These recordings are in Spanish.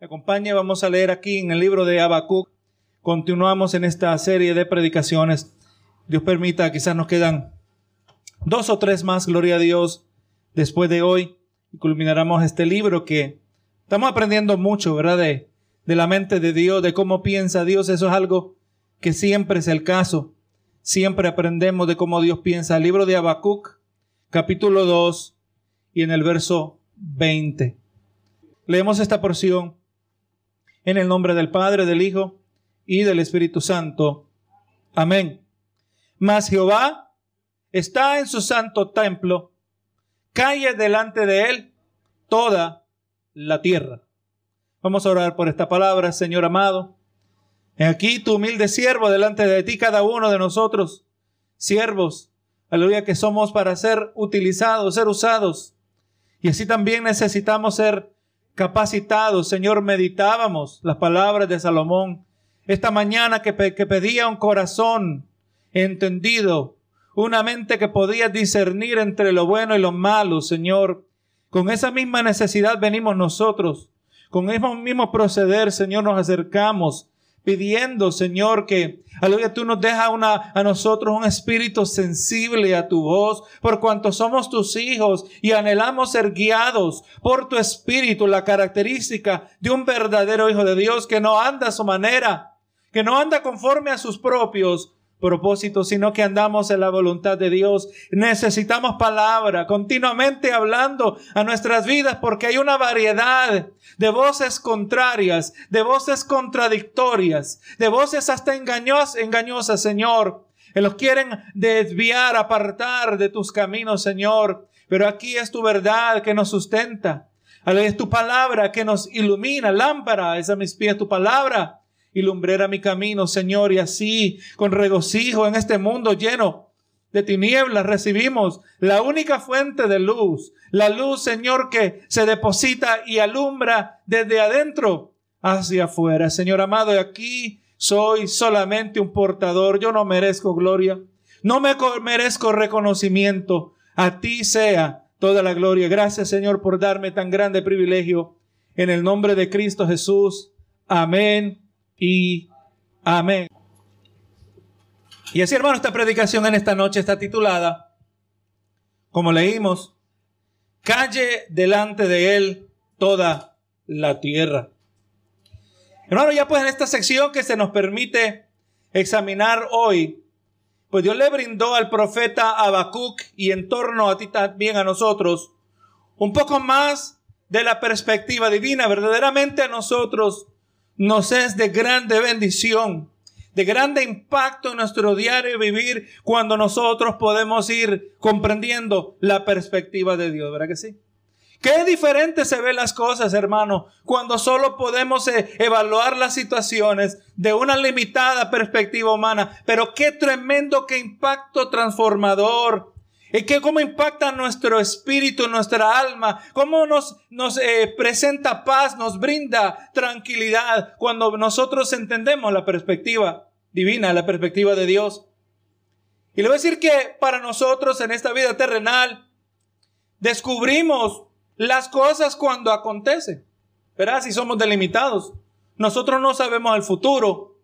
Acompañe, vamos a leer aquí en el libro de Habacuc. Continuamos en esta serie de predicaciones. Dios permita, quizás nos quedan dos o tres más, gloria a Dios, después de hoy. Culminaremos este libro que estamos aprendiendo mucho, ¿verdad? De, de la mente de Dios, de cómo piensa Dios. Eso es algo que siempre es el caso. Siempre aprendemos de cómo Dios piensa. El libro de Habacuc, capítulo 2, y en el verso 20. Leemos esta porción en el nombre del Padre, del Hijo y del Espíritu Santo. Amén. Mas Jehová está en su santo templo, calle delante de él toda la tierra. Vamos a orar por esta palabra, Señor amado. Aquí tu humilde siervo delante de ti, cada uno de nosotros, siervos, aleluya, que somos para ser utilizados, ser usados. Y así también necesitamos ser capacitados. Señor, meditábamos las palabras de Salomón esta mañana que, que pedía un corazón entendido, una mente que podía discernir entre lo bueno y lo malo, Señor. Con esa misma necesidad venimos nosotros. Con ese mismo proceder, Señor, nos acercamos pidiendo, Señor, que, aleluya, tú nos dejas a nosotros un espíritu sensible a tu voz, por cuanto somos tus hijos y anhelamos ser guiados por tu espíritu, la característica de un verdadero hijo de Dios que no anda a su manera, que no anda conforme a sus propios propósito, sino que andamos en la voluntad de Dios. Necesitamos palabra, continuamente hablando a nuestras vidas, porque hay una variedad de voces contrarias, de voces contradictorias, de voces hasta engañosas, engañosas, Señor, que los quieren desviar, apartar de tus caminos, Señor. Pero aquí es tu verdad que nos sustenta. Es tu palabra que nos ilumina, lámpara es a mis pies tu palabra y lumbrera mi camino, Señor, y así con regocijo en este mundo lleno de tinieblas recibimos la única fuente de luz, la luz, Señor, que se deposita y alumbra desde adentro hacia afuera. Señor amado, aquí soy solamente un portador, yo no merezco gloria, no me merezco reconocimiento, a ti sea toda la gloria. Gracias, Señor, por darme tan grande privilegio. En el nombre de Cristo Jesús. Amén y amén. Y así, hermano, esta predicación en esta noche está titulada, como leímos, Calle delante de él toda la tierra. Hermano, ya pues en esta sección que se nos permite examinar hoy, pues Dios le brindó al profeta Habacuc y en torno a ti también a nosotros un poco más de la perspectiva divina. Verdaderamente a nosotros nos es de grande bendición, de grande impacto en nuestro diario vivir cuando nosotros podemos ir comprendiendo la perspectiva de Dios, ¿verdad que sí? Qué diferente se ven las cosas, hermano, cuando solo podemos eh, evaluar las situaciones de una limitada perspectiva humana, pero qué tremendo, qué impacto transformador y que cómo impacta nuestro espíritu, nuestra alma, cómo nos, nos eh, presenta paz, nos brinda tranquilidad cuando nosotros entendemos la perspectiva divina, la perspectiva de Dios. Y le voy a decir que para nosotros en esta vida terrenal descubrimos las cosas cuando acontecen. Verás, si somos delimitados. Nosotros no sabemos el futuro.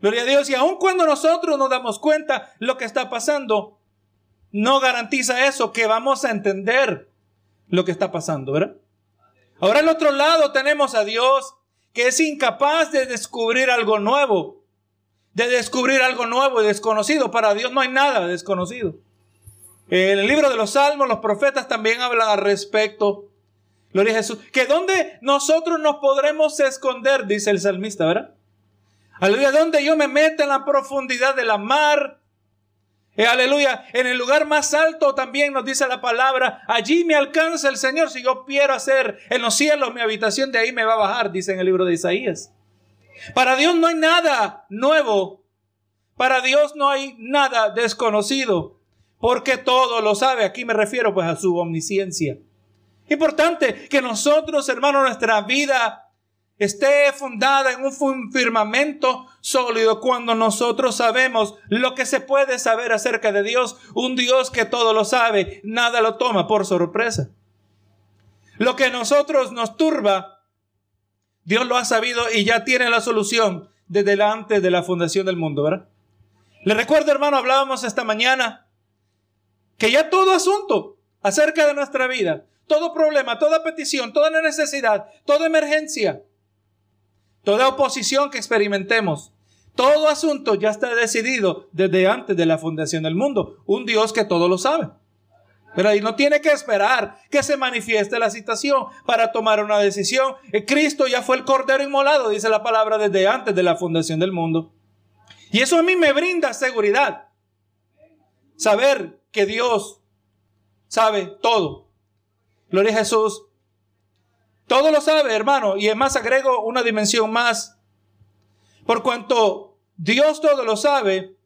Gloria a Dios. Y aun cuando nosotros nos damos cuenta lo que está pasando, no garantiza eso, que vamos a entender lo que está pasando, ¿verdad? Ahora al otro lado tenemos a Dios que es incapaz de descubrir algo nuevo, de descubrir algo nuevo y desconocido. Para Dios no hay nada desconocido. En el libro de los Salmos, los profetas también hablan al respecto. Gloria a Jesús. Que donde nosotros nos podremos esconder, dice el salmista, ¿verdad? Aleluya, donde yo me meta en la profundidad de la mar, eh, aleluya. En el lugar más alto también nos dice la palabra, allí me alcanza el Señor. Si yo quiero hacer en los cielos mi habitación, de ahí me va a bajar, dice en el libro de Isaías. Para Dios no hay nada nuevo. Para Dios no hay nada desconocido. Porque todo lo sabe. Aquí me refiero pues a su omnisciencia. Importante que nosotros, hermanos, nuestra vida esté fundada en un firmamento sólido cuando nosotros sabemos lo que se puede saber acerca de Dios, un Dios que todo lo sabe, nada lo toma por sorpresa. Lo que a nosotros nos turba Dios lo ha sabido y ya tiene la solución desde antes de la fundación del mundo, ¿verdad? Le recuerdo, hermano, hablábamos esta mañana que ya todo asunto acerca de nuestra vida, todo problema, toda petición, toda necesidad, toda emergencia, toda oposición que experimentemos, todo asunto ya está decidido desde antes de la fundación del mundo. Un Dios que todo lo sabe. Pero ahí no tiene que esperar que se manifieste la situación para tomar una decisión. Eh, Cristo ya fue el cordero inmolado, dice la palabra, desde antes de la fundación del mundo. Y eso a mí me brinda seguridad. Saber que Dios sabe todo. Gloria a Jesús. Todo lo sabe, hermano. Y además agrego una dimensión más. Por cuanto Dios todo lo sabe,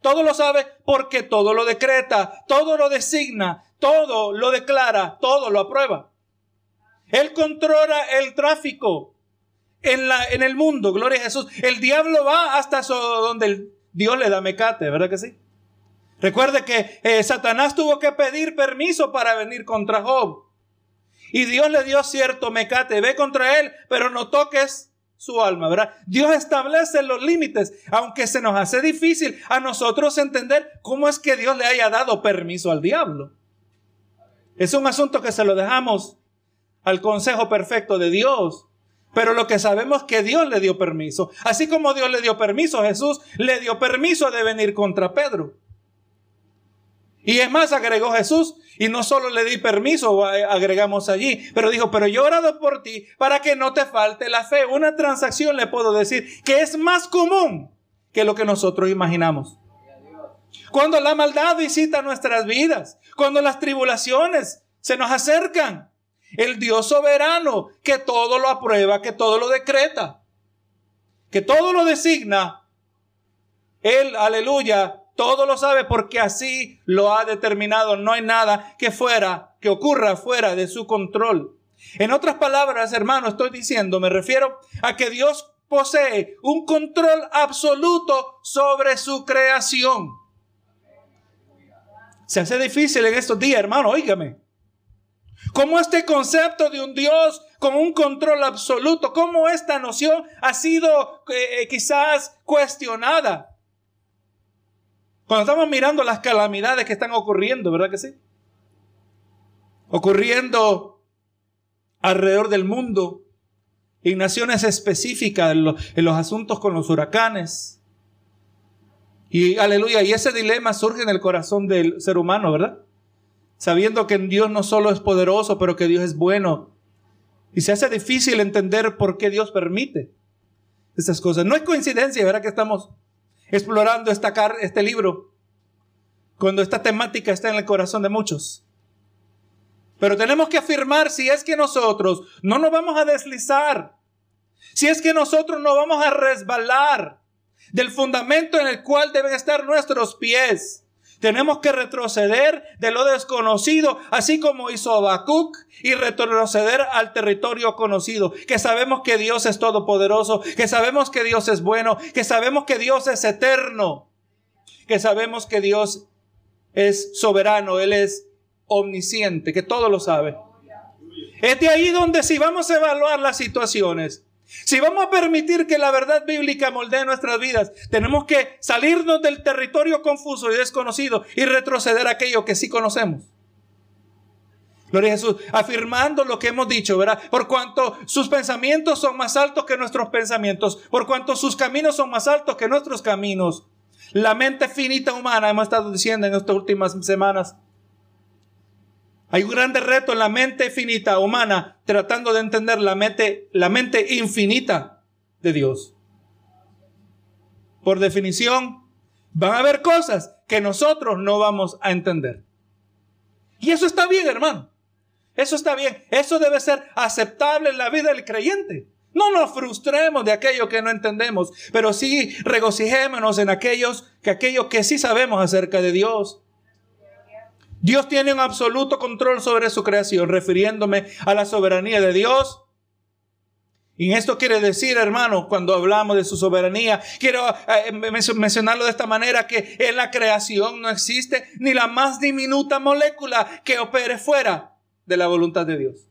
todo lo sabe porque todo lo decreta, todo lo designa, todo lo declara, todo lo aprueba. Él controla el tráfico en, la, en el mundo, gloria a Jesús. El diablo va hasta donde Dios le da mecate, ¿verdad que sí? Recuerde que eh, Satanás tuvo que pedir permiso para venir contra Job. Y Dios le dio cierto mecate, ve contra él, pero no toques su alma, ¿verdad? Dios establece los límites, aunque se nos hace difícil a nosotros entender cómo es que Dios le haya dado permiso al diablo. Es un asunto que se lo dejamos al consejo perfecto de Dios. Pero lo que sabemos es que Dios le dio permiso. Así como Dios le dio permiso, Jesús le dio permiso de venir contra Pedro. Y es más, agregó Jesús, y no solo le di permiso, agregamos allí, pero dijo, pero yo he orado por ti para que no te falte la fe. Una transacción le puedo decir que es más común que lo que nosotros imaginamos. Cuando la maldad visita nuestras vidas, cuando las tribulaciones se nos acercan, el Dios soberano que todo lo aprueba, que todo lo decreta, que todo lo designa, Él, aleluya, todo lo sabe porque así lo ha determinado. No hay nada que fuera, que ocurra fuera de su control. En otras palabras, hermano, estoy diciendo, me refiero a que Dios posee un control absoluto sobre su creación. Se hace difícil en estos días, hermano, óigame. ¿Cómo este concepto de un Dios con un control absoluto, cómo esta noción ha sido eh, eh, quizás cuestionada? Cuando estamos mirando las calamidades que están ocurriendo, ¿verdad que sí? Ocurriendo alrededor del mundo, en naciones específicas, en los, asuntos con los huracanes. Y aleluya, y ese dilema surge en el corazón del ser humano, ¿verdad? Sabiendo que Dios no solo es poderoso, pero que Dios es bueno. Y se hace difícil entender por qué Dios permite estas cosas. No es coincidencia, ¿verdad? Que estamos explorando esta este libro cuando esta temática está en el corazón de muchos. Pero tenemos que afirmar si es que nosotros no nos vamos a deslizar, si es que nosotros no vamos a resbalar del fundamento en el cual deben estar nuestros pies. Tenemos que retroceder de lo desconocido, así como hizo Habacuc, y retroceder al territorio conocido, que sabemos que Dios es todopoderoso, que sabemos que Dios es bueno, que sabemos que Dios es eterno, que sabemos que Dios es soberano, Él es omnisciente, que todo lo sabe. Es de ahí donde si vamos a evaluar las situaciones, si vamos a permitir que la verdad bíblica moldee nuestras vidas, tenemos que salirnos del territorio confuso y desconocido y retroceder a aquello que sí conocemos. Gloria a Jesús, afirmando lo que hemos dicho, ¿verdad? Por cuanto sus pensamientos son más altos que nuestros pensamientos, por cuanto sus caminos son más altos que nuestros caminos. La mente finita humana, hemos estado diciendo en estas últimas semanas, hay un grande reto en la mente finita humana tratando de entender la mente, la mente infinita de Dios. Por definición, van a haber cosas que nosotros no vamos a entender. Y eso está bien, hermano. Eso está bien. Eso debe ser aceptable en la vida del creyente. No nos frustremos de aquello que no entendemos, pero sí regocijémonos en aquellos que aquello que sí sabemos acerca de Dios. Dios tiene un absoluto control sobre su creación, refiriéndome a la soberanía de Dios. Y esto quiere decir, hermano, cuando hablamos de su soberanía, quiero eh, mencionarlo de esta manera, que en la creación no existe ni la más diminuta molécula que opere fuera de la voluntad de Dios.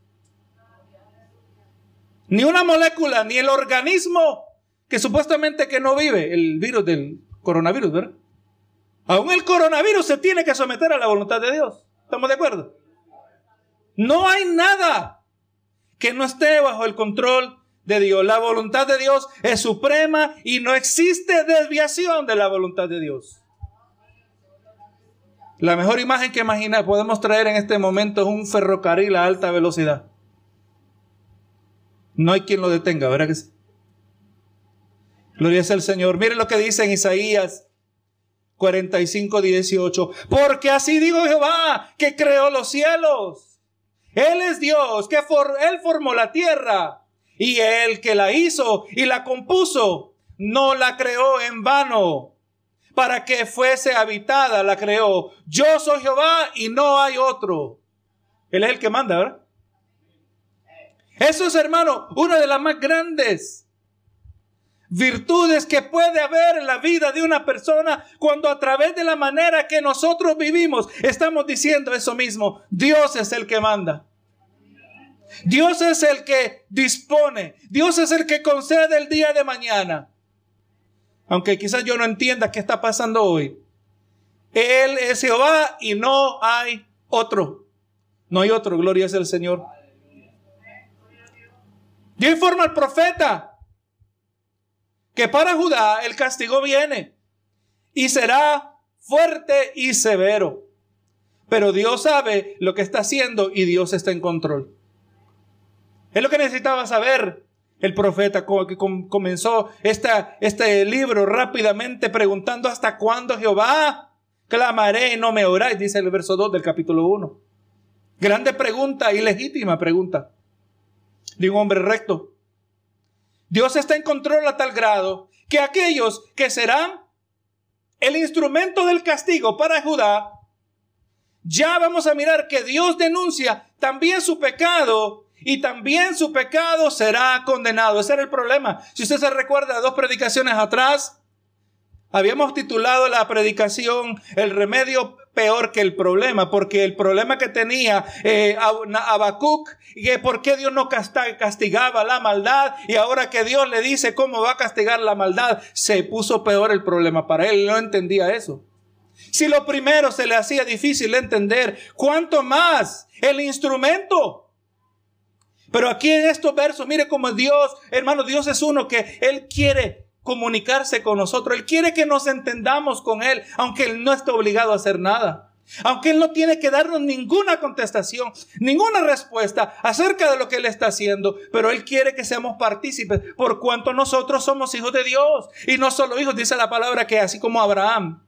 Ni una molécula, ni el organismo que supuestamente que no vive, el virus del coronavirus, ¿verdad? Aún el coronavirus se tiene que someter a la voluntad de Dios. ¿Estamos de acuerdo? No hay nada que no esté bajo el control de Dios. La voluntad de Dios es suprema y no existe desviación de la voluntad de Dios. La mejor imagen que imaginar podemos traer en este momento es un ferrocarril a alta velocidad. No hay quien lo detenga, ¿verdad que sí? Gloria al Señor. Miren lo que dice en Isaías 45, 18. Porque así digo Jehová, que creó los cielos. Él es Dios, que Él formó la tierra. Y Él que la hizo y la compuso, no la creó en vano. Para que fuese habitada, la creó. Yo soy Jehová y no hay otro. Él es el que manda, ¿verdad? Eso es, hermano, una de las más grandes virtudes que puede haber en la vida de una persona cuando a través de la manera que nosotros vivimos estamos diciendo eso mismo. Dios es el que manda. Dios es el que dispone. Dios es el que concede el día de mañana. Aunque quizás yo no entienda qué está pasando hoy. Él es Jehová y no hay otro. No hay otro. Gloria es el Señor. Dios informa al profeta que para Judá el castigo viene y será fuerte y severo. Pero Dios sabe lo que está haciendo y Dios está en control. Es lo que necesitaba saber el profeta que comenzó este libro rápidamente preguntando hasta cuándo Jehová clamaré y no me oráis, dice el verso 2 del capítulo 1. Grande pregunta y legítima pregunta de un hombre recto. Dios está en control a tal grado que aquellos que serán el instrumento del castigo para Judá, ya vamos a mirar que Dios denuncia también su pecado y también su pecado será condenado. Ese era el problema. Si usted se recuerda dos predicaciones atrás, Habíamos titulado la predicación El remedio peor que el problema, porque el problema que tenía eh, Habacuc, que por qué Dios no castigaba la maldad y ahora que Dios le dice cómo va a castigar la maldad, se puso peor el problema para él, no entendía eso. Si lo primero se le hacía difícil entender, ¿cuánto más el instrumento? Pero aquí en estos versos, mire cómo Dios, hermano, Dios es uno que Él quiere comunicarse con nosotros. Él quiere que nos entendamos con Él, aunque Él no esté obligado a hacer nada. Aunque Él no tiene que darnos ninguna contestación, ninguna respuesta acerca de lo que Él está haciendo, pero Él quiere que seamos partícipes por cuanto nosotros somos hijos de Dios. Y no solo hijos, dice la palabra que así como Abraham,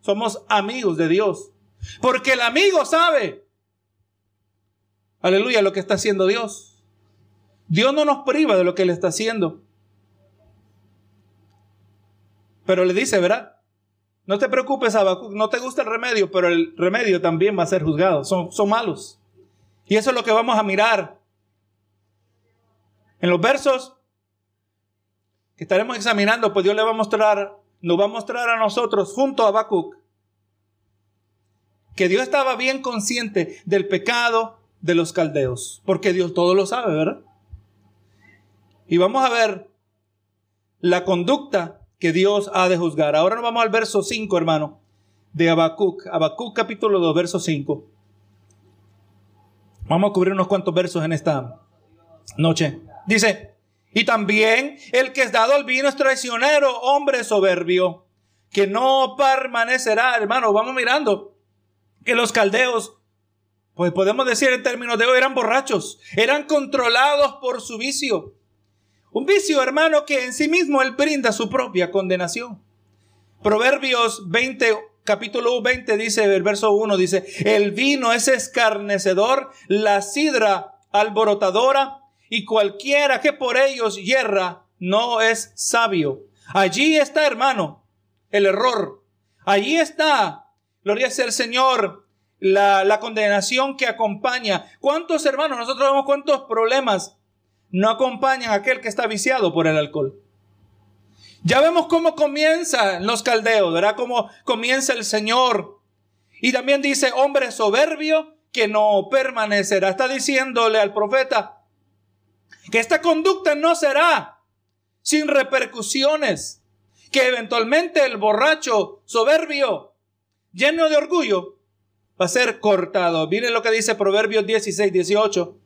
somos amigos de Dios. Porque el amigo sabe, aleluya, lo que está haciendo Dios. Dios no nos priva de lo que Él está haciendo. Pero le dice, ¿verdad? No te preocupes, Habacuc, no te gusta el remedio, pero el remedio también va a ser juzgado. Son, son malos. Y eso es lo que vamos a mirar. En los versos que estaremos examinando, pues Dios le va a mostrar, nos va a mostrar a nosotros, junto a Habacuc, que Dios estaba bien consciente del pecado de los caldeos, porque Dios todo lo sabe, ¿verdad? Y vamos a ver la conducta que Dios ha de juzgar. Ahora nos vamos al verso 5, hermano, de Habacuc. Habacuc capítulo 2, verso 5. Vamos a cubrir unos cuantos versos en esta noche. Dice, y también el que es dado al vino es traicionero, hombre soberbio, que no permanecerá, hermano, vamos mirando, que los caldeos, pues podemos decir en términos de hoy, eran borrachos, eran controlados por su vicio. Un vicio, hermano, que en sí mismo él brinda su propia condenación. Proverbios 20, capítulo 20 dice, el verso 1 dice, el vino es escarnecedor, la sidra alborotadora, y cualquiera que por ellos hierra no es sabio. Allí está, hermano, el error. Allí está, gloria sea el Señor, la, la condenación que acompaña. ¿Cuántos hermanos? Nosotros vemos cuántos problemas no acompañan a aquel que está viciado por el alcohol. Ya vemos cómo comienzan los caldeos, ¿verdad? Cómo comienza el Señor. Y también dice, hombre soberbio que no permanecerá. Está diciéndole al profeta, Que esta conducta no será sin repercusiones. Que eventualmente el borracho soberbio, lleno de orgullo, va a ser cortado. Miren lo que dice Proverbios 16, 18.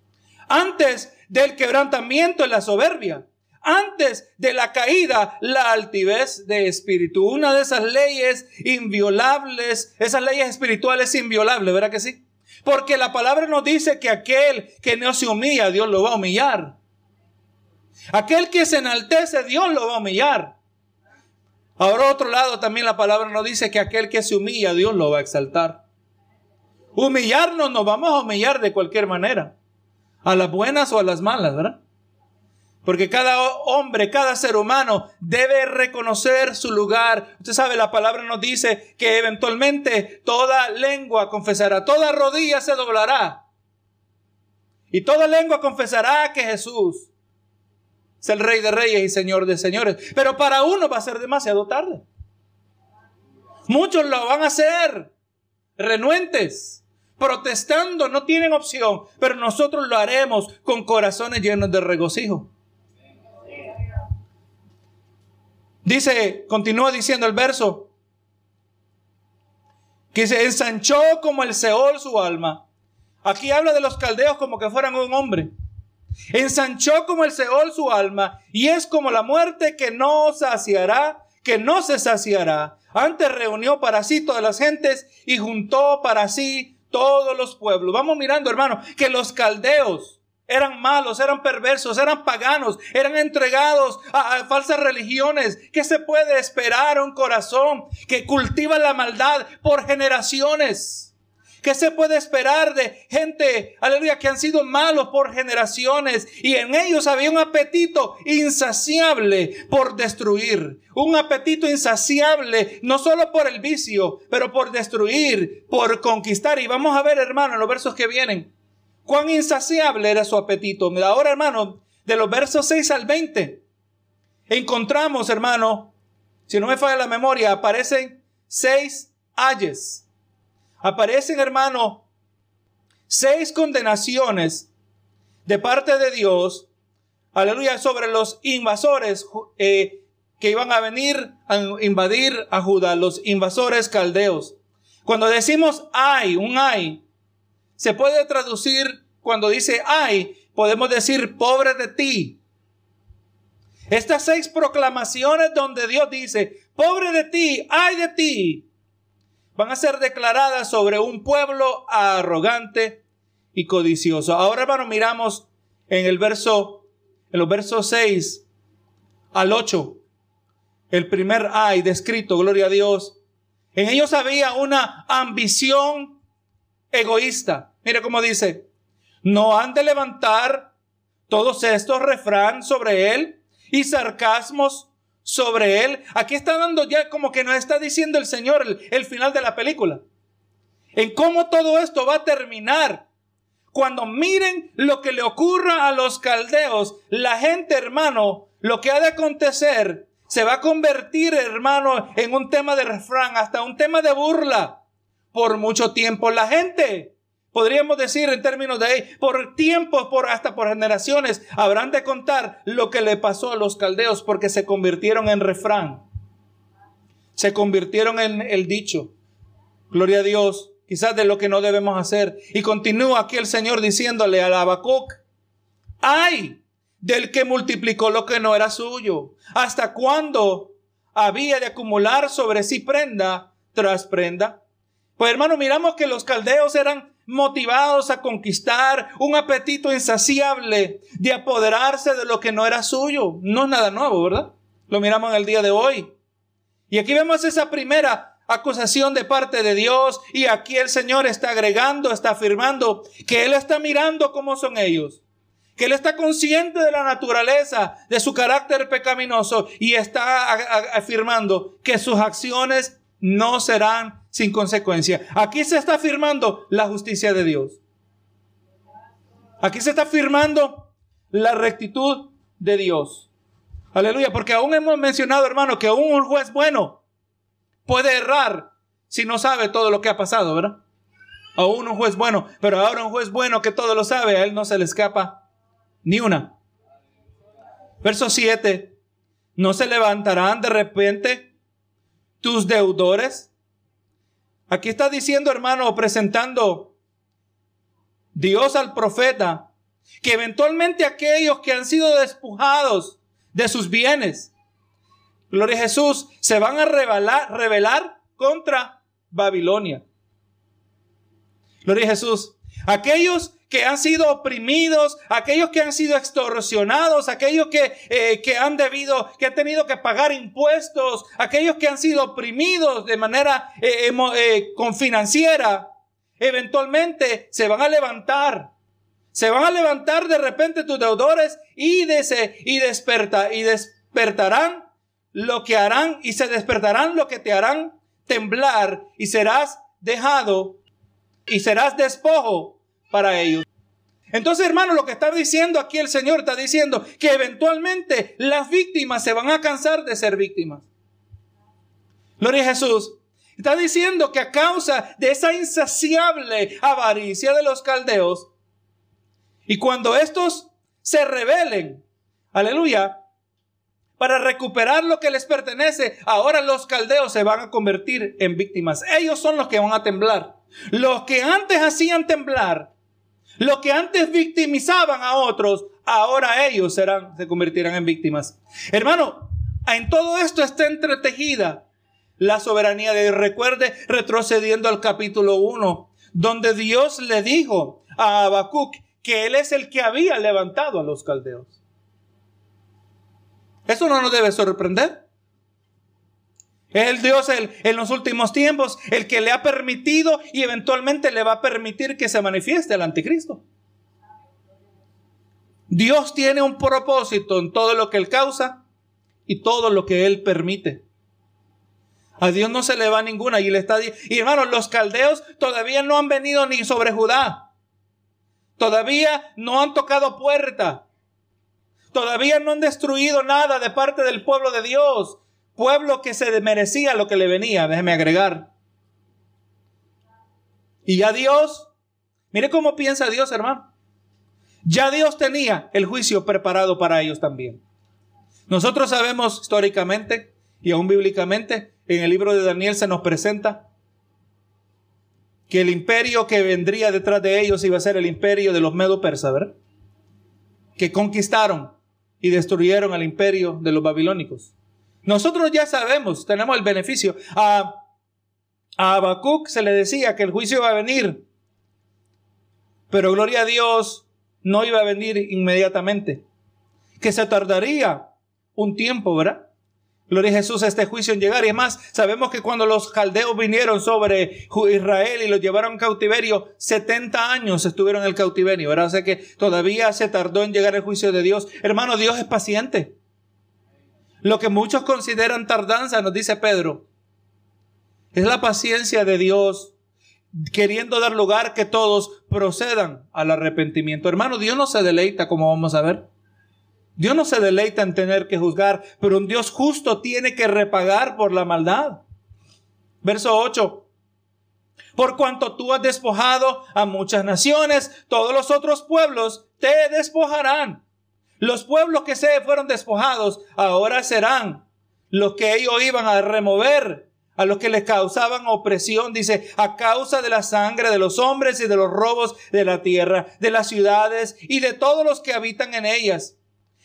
Antes del quebrantamiento en la soberbia, antes de la caída, la altivez de espíritu. Una de esas leyes inviolables, esas leyes espirituales inviolables, ¿verdad que sí? Porque la palabra nos dice que aquel que no se humilla, Dios lo va a humillar. Aquel que se enaltece, Dios lo va a humillar. Ahora, otro lado, también la palabra nos dice que aquel que se humilla, Dios lo va a exaltar. Humillarnos nos vamos a humillar de cualquier manera. A las buenas o a las malas, ¿verdad? Porque cada hombre, cada ser humano debe reconocer su lugar. Usted sabe, la palabra nos dice que eventualmente toda lengua confesará, toda rodilla se doblará. Y toda lengua confesará que Jesús es el Rey de Reyes y Señor de Señores. Pero para uno va a ser demasiado tarde. Muchos lo van a hacer renuentes protestando, no tienen opción, pero nosotros lo haremos con corazones llenos de regocijo. Dice, continúa diciendo el verso, que se ensanchó como el Seol su alma. Aquí habla de los caldeos como que fueran un hombre. Ensanchó como el Seol su alma y es como la muerte que no saciará, que no se saciará. Antes reunió para sí todas las gentes y juntó para sí todos los pueblos. Vamos mirando, hermano, que los caldeos eran malos, eran perversos, eran paganos, eran entregados a, falsas religiones. ¿Qué se puede esperar un corazón que cultiva la maldad por generaciones? ¿Qué se puede esperar de gente, aleluya, que han sido malos por generaciones y en ellos había un apetito insaciable por destruir? Un apetito insaciable, no solo por el vicio, pero por destruir, por conquistar. Y vamos a ver, hermano, en los versos que vienen, cuán insaciable era su apetito. Ahora, hermano, de los versos 6 al 20, encontramos, hermano, si no me falla la memoria, aparecen seis ayes aparecen, hermano, seis condenaciones de parte de Dios, aleluya, sobre los invasores eh, que iban a venir a invadir a Judá, los invasores caldeos. Cuando decimos ay, un ay, se puede traducir cuando dice ay, podemos decir pobre de ti. Estas seis proclamaciones donde Dios dice, pobre de ti, ay de ti, van a ser declaradas sobre un pueblo arrogante y codicioso. Ahora, hermano, miramos en el verso, en los versos 6 al 8, el primer ay descrito, gloria a Dios. En ellos había una ambición egoísta. Mire cómo dice, no han de levantar todos estos refrán sobre él y sarcasmos sobre él. Aquí está dando ya como que nos está diciendo el Señor el, final de la película. En cómo todo esto va a terminar. Cuando miren lo que le ocurra a los caldeos, la gente, hermano, lo que ha de acontecer se va a convertir, hermano, en un tema de refrán, hasta un tema de burla. Por mucho tiempo la gente podríamos decir en términos de por tiempos, por hasta por generaciones, habrán de contar lo que le pasó a los caldeos porque se convirtieron en refrán. Se convirtieron en el dicho. Gloria a Dios, quizás de lo que no debemos hacer. Y continúa aquí el Señor diciéndole a Habacuc, ay del que multiplicó lo que no era suyo. ¿Hasta cuándo había de acumular sobre sí prenda tras prenda? Pues hermano, miramos que los caldeos eran motivados a conquistar, un apetito insaciable de apoderarse de lo que no era suyo. No es nada nuevo, ¿verdad? Lo miramos en el día de hoy. Y aquí vemos esa primera acusación de parte de Dios y aquí el Señor está agregando, está afirmando que Él está mirando cómo son ellos, que Él está consciente de la naturaleza, de su carácter pecaminoso y está afirmando que sus acciones no serán sin consecuencia. Aquí se está afirmando la justicia de Dios. Aquí se está afirmando la rectitud de Dios. Aleluya, porque aún hemos mencionado, hermano, que aún un juez bueno puede errar si no sabe todo lo que ha pasado, ¿verdad? Aún un juez bueno, pero ahora un juez bueno que todo lo sabe, a él no se le escapa ni una. Verso 7. ¿No se levantarán de repente tus deudores? Aquí está diciendo, hermano, presentando Dios al profeta, que eventualmente aquellos que han sido despojados de sus bienes, gloria a Jesús, se van a rebelar, contra Babilonia. Gloria a Jesús. Aquellos han sido oprimidos, aquellos que han sido extorsionados, aquellos que, eh, que han debido, que han tenido que pagar impuestos, aquellos que han sido oprimidos de manera eh, eh, con financiera, eventualmente se van a levantar. Se van a levantar de repente tus deudores y, de y, desperta, y despertarán lo que harán y se despertarán lo que te harán temblar y serás dejado y serás despojo para ellos. Entonces, hermano, lo que está diciendo aquí el Señor está diciendo que eventualmente las víctimas se van a cansar de ser víctimas. Gloria a Jesús. Está diciendo que a causa de esa insaciable avaricia de los caldeos, y cuando estos se rebelen, aleluya, para recuperar lo que les pertenece, ahora los caldeos se van a convertir en víctimas. Ellos son los que van a temblar. Los que antes hacían temblar lo que antes victimizaban a otros, ahora ellos serán, se convertirán en víctimas. Hermano, en todo esto está entretejida la soberanía de Dios. Recuerde, retrocediendo al capítulo 1, donde Dios le dijo a Habacuc que él es el que había levantado a los caldeos. Eso no nos debe sorprender. Es el Dios el, en los últimos tiempos, el que le ha permitido y eventualmente le va a permitir que se manifieste el anticristo. Dios tiene un propósito en todo lo que Él causa y todo lo que Él permite. A Dios no se le va ninguna y le está y hermanos, los caldeos todavía no han venido ni sobre Judá. Todavía no han tocado puerta. Todavía no han destruido nada de parte del pueblo de Dios pueblo que se merecía lo que le venía, déjeme agregar. Y ya Dios, mire cómo piensa Dios, hermano. Ya Dios tenía el juicio preparado para ellos también. Nosotros sabemos históricamente y aún bíblicamente, en el libro de Daniel se nos presenta que el imperio que vendría detrás de ellos iba a ser el imperio de los medo persas, ¿verdad? Que conquistaron y destruyeron el imperio de los babilónicos. Nosotros ya sabemos, tenemos el beneficio. A, a Habacuc se le decía que el juicio iba a venir, pero gloria a Dios, no iba a venir inmediatamente, que se tardaría un tiempo, ¿verdad? Gloria a Jesús a este juicio en llegar. Y además, sabemos que cuando los caldeos vinieron sobre Israel y los llevaron en cautiverio, 70 años estuvieron en el cautiverio, ¿verdad? O sea que todavía se tardó en llegar el juicio de Dios. Hermano, Dios es paciente. Lo que muchos consideran tardanza, nos dice Pedro, es la paciencia de Dios queriendo dar lugar que todos procedan al arrepentimiento. Hermano, Dios no se deleita, como vamos a ver. Dios no se deleita en tener que juzgar, pero un Dios justo tiene que repagar por la maldad. Verso 8. Por cuanto tú has despojado a muchas naciones, todos los otros pueblos te despojarán. Los pueblos que se fueron despojados ahora serán los que ellos iban a remover, a los que les causaban opresión, dice, a causa de la sangre de los hombres y de los robos de la tierra, de las ciudades y de todos los que habitan en ellas.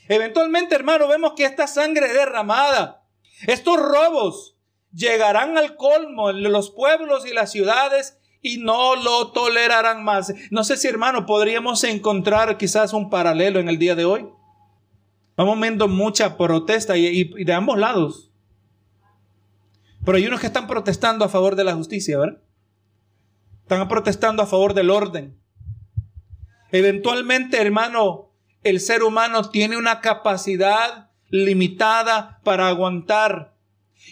Eventualmente, hermano, vemos que esta sangre derramada, estos robos, llegarán al colmo en los pueblos y las ciudades y no lo tolerarán más. No sé si, hermano, podríamos encontrar quizás un paralelo en el día de hoy. Vamos viendo mucha protesta y, de ambos lados. Pero hay unos que están protestando a favor de la justicia, ¿verdad? Están protestando a favor del orden. Eventualmente, hermano, el ser humano tiene una capacidad limitada para aguantar.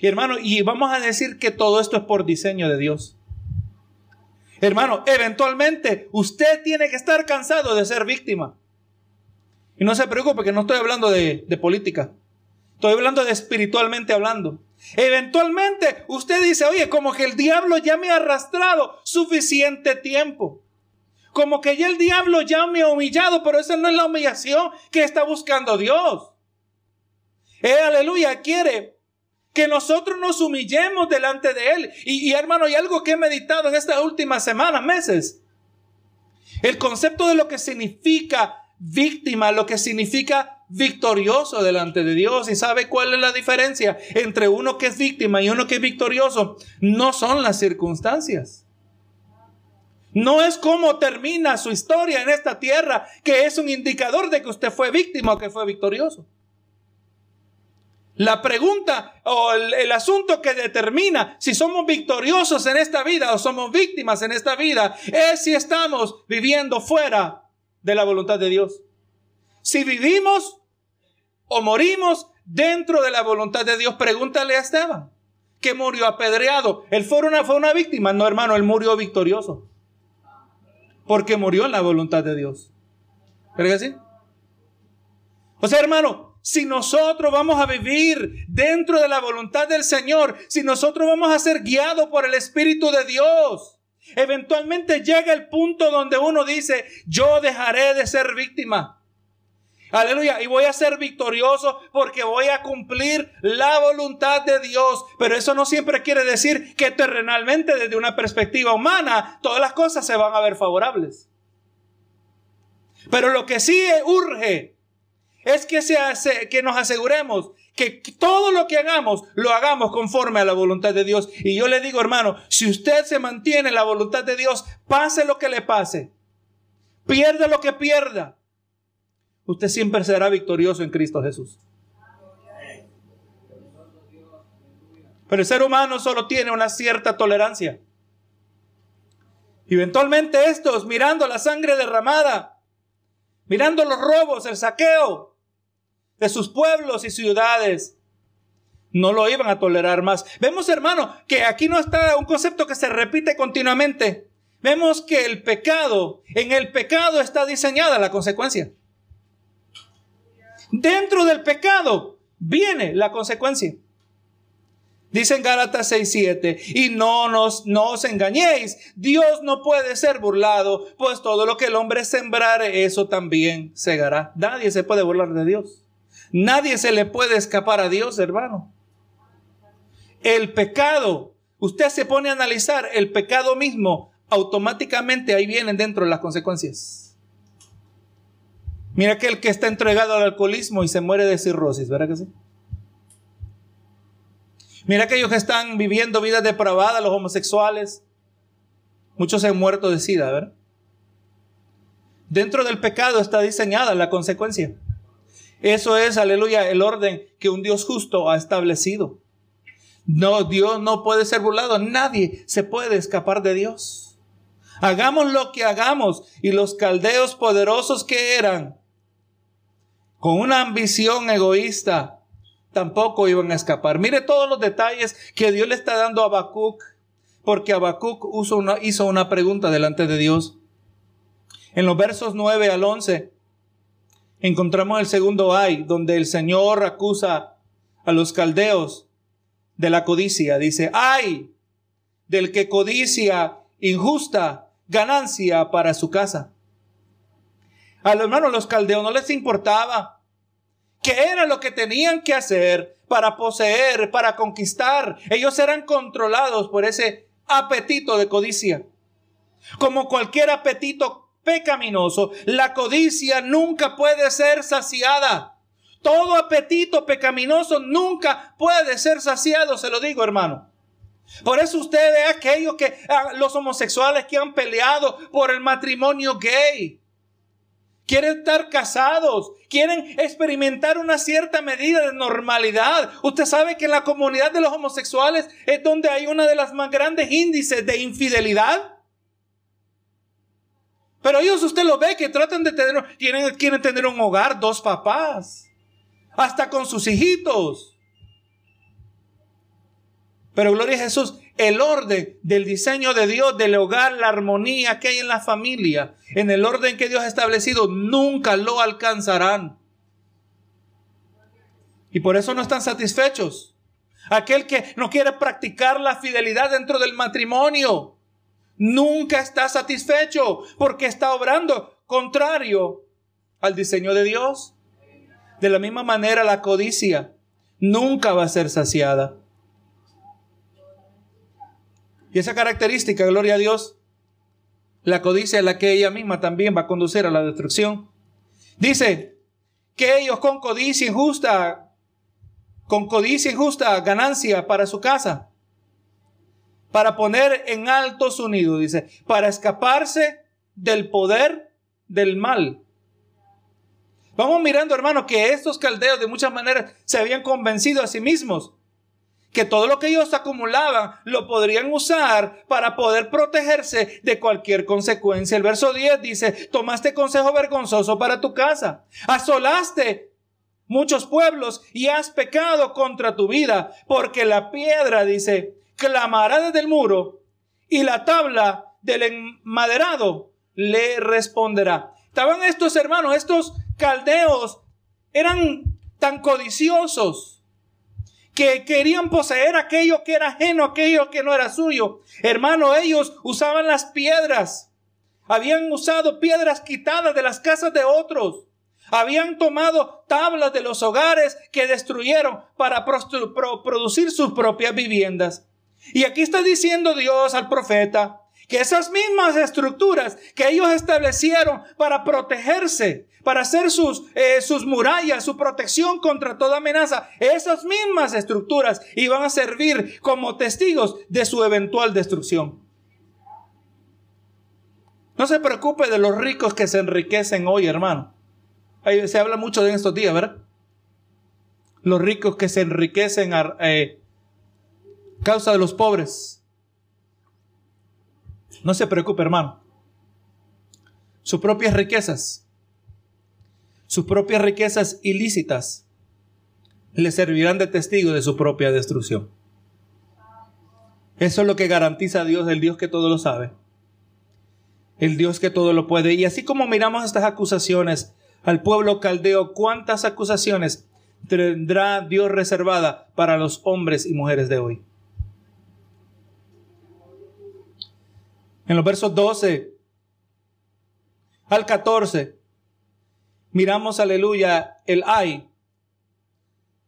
Y hermano, y vamos a decir que todo esto es por diseño de Dios. Hermano, eventualmente usted tiene que estar cansado de ser víctima. Y no se preocupe que no estoy hablando de, política. Estoy hablando de espiritualmente hablando. Eventualmente usted dice, oye, como que el diablo ya me ha arrastrado suficiente tiempo. Como que ya el diablo ya me ha humillado, pero esa no es la humillación que está buscando Dios. Él, aleluya, quiere que nosotros nos humillemos delante de Él. Y, y hermano, hay algo que he meditado en estas últimas semanas, meses. El concepto de lo que significa víctima, lo que significa victorioso delante de Dios. ¿Y sabe cuál es la diferencia entre uno que es víctima y uno que es victorioso? No son las circunstancias. No es cómo termina su historia en esta tierra, que es un indicador de que usted fue víctima o que fue victorioso. La pregunta o el, asunto que determina si somos victoriosos en esta vida o somos víctimas en esta vida es si estamos viviendo fuera de la voluntad de Dios. Si vivimos o morimos dentro de la voluntad de Dios, pregúntale a Esteban, que murió apedreado. Él fue una, fue una víctima, no hermano, él murió victorioso. Porque murió en la voluntad de Dios. ¿Cree que? O sea, hermano, si nosotros vamos a vivir dentro de la voluntad del Señor, si nosotros vamos a ser guiados por el Espíritu de Dios, eventualmente llega el punto donde uno dice, yo dejaré de ser víctima. Aleluya. Y voy a ser victorioso porque voy a cumplir la voluntad de Dios. Pero eso no siempre quiere decir que terrenalmente, desde una perspectiva humana, todas las cosas se van a ver favorables. Pero lo que sí urge es que, se que nos aseguremos que todo lo que hagamos, lo hagamos conforme a la voluntad de Dios. Y yo le digo, hermano, si usted se mantiene en la voluntad de Dios, pase lo que le pase, pierda lo que pierda, usted siempre será victorioso en Cristo Jesús. Pero el ser humano solo tiene una cierta tolerancia. Eventualmente estos, mirando la sangre derramada, mirando los robos, el saqueo de sus pueblos y ciudades, no lo iban a tolerar más. Vemos, hermano, que aquí no está un concepto que se repite continuamente. Vemos que el pecado, en el pecado está diseñada la consecuencia. Dentro del pecado viene la consecuencia. Dice en Gálatas 6:7, y no nos no os engañéis, Dios no puede ser burlado, pues todo lo que el hombre sembrare, eso también segará. Nadie se puede burlar de Dios. Nadie se le puede escapar a Dios, hermano. El pecado, usted se pone a analizar el pecado mismo, automáticamente ahí vienen dentro las consecuencias. Mira que el que está entregado al alcoholismo y se muere de cirrosis, ¿verdad que sí? Mira aquellos que están viviendo vidas depravadas, los homosexuales. Muchos se han muerto de sida, ¿verdad? Dentro del pecado está diseñada la consecuencia. Eso es, aleluya, el orden que un Dios justo ha establecido. No, Dios no puede ser burlado. Nadie se puede escapar de Dios. Hagamos lo que hagamos. Y los caldeos poderosos que eran, con una ambición egoísta, tampoco iban a escapar. Mire todos los detalles que Dios le está dando a Habacuc, porque Habacuc hizo una, hizo una pregunta delante de Dios. En los versos 9 al 11 encontramos el segundo ay, donde el Señor acusa a los caldeos de la codicia. Dice, ay del que codicia injusta ganancia para su casa. A los hermanos, los caldeos no les importaba ¿Qué era lo que tenían que hacer para poseer, para conquistar? Ellos eran controlados por ese apetito de codicia. Como cualquier apetito pecaminoso, la codicia nunca puede ser saciada. Todo apetito pecaminoso nunca puede ser saciado, se lo digo hermano. Por eso usted ve aquellos que, ah, los homosexuales que han peleado por el matrimonio gay quieren estar casados, quieren experimentar una cierta medida de normalidad. Usted sabe que en la comunidad de los homosexuales es donde hay una de las más grandes índices de infidelidad. Pero ellos usted lo ve que tratan de tener, quieren, quieren tener un hogar, dos papás, hasta con sus hijitos. Pero gloria a Jesús, el orden del diseño de Dios, del hogar, la armonía que hay en la familia, en el orden que Dios ha establecido, nunca lo alcanzarán. Y por eso no están satisfechos. Aquel que no quiere practicar la fidelidad dentro del matrimonio, nunca está satisfecho porque está obrando contrario al diseño de Dios. De la misma manera la codicia nunca va a ser saciada. Y esa característica, gloria a Dios, la codicia es la que ella misma también va a conducir a la destrucción. Dice que ellos con codicia injusta, con codicia injusta, ganancia para su casa, para poner en alto su nido, dice, para escaparse del poder del mal. Vamos mirando, hermano, que estos caldeos de muchas maneras se habían convencido a sí mismos que todo lo que ellos acumulaban lo podrían usar para poder protegerse de cualquier consecuencia. El verso 10 dice, tomaste consejo vergonzoso para tu casa, asolaste muchos pueblos y has pecado contra tu vida, porque la piedra, dice, clamará desde el muro y la tabla del enmaderado le responderá. Estaban estos hermanos, estos caldeos, eran tan codiciosos que querían poseer aquello que era ajeno, aquello que no era suyo. Hermano, ellos usaban las piedras. Habían usado piedras quitadas de las casas de otros. Habían tomado tablas de los hogares que destruyeron para producir sus propias viviendas. Y aquí está diciendo Dios al profeta, que esas mismas estructuras que ellos establecieron para protegerse, para hacer sus, eh, sus murallas, su protección contra toda amenaza, esas mismas estructuras iban a servir como testigos de su eventual destrucción. No se preocupe de los ricos que se enriquecen hoy, hermano. Se habla mucho de estos días, ¿verdad? Los ricos que se enriquecen eh, causa de los pobres. No se preocupe, hermano. Sus propias riquezas, sus propias riquezas ilícitas, le servirán de testigo de su propia destrucción. Eso es lo que garantiza a Dios, el Dios que todo lo sabe, el Dios que todo lo puede. Y así como miramos estas acusaciones al pueblo caldeo, ¿cuántas acusaciones tendrá Dios reservada para los hombres y mujeres de hoy? En los versos 12 al 14, miramos, aleluya, el ay,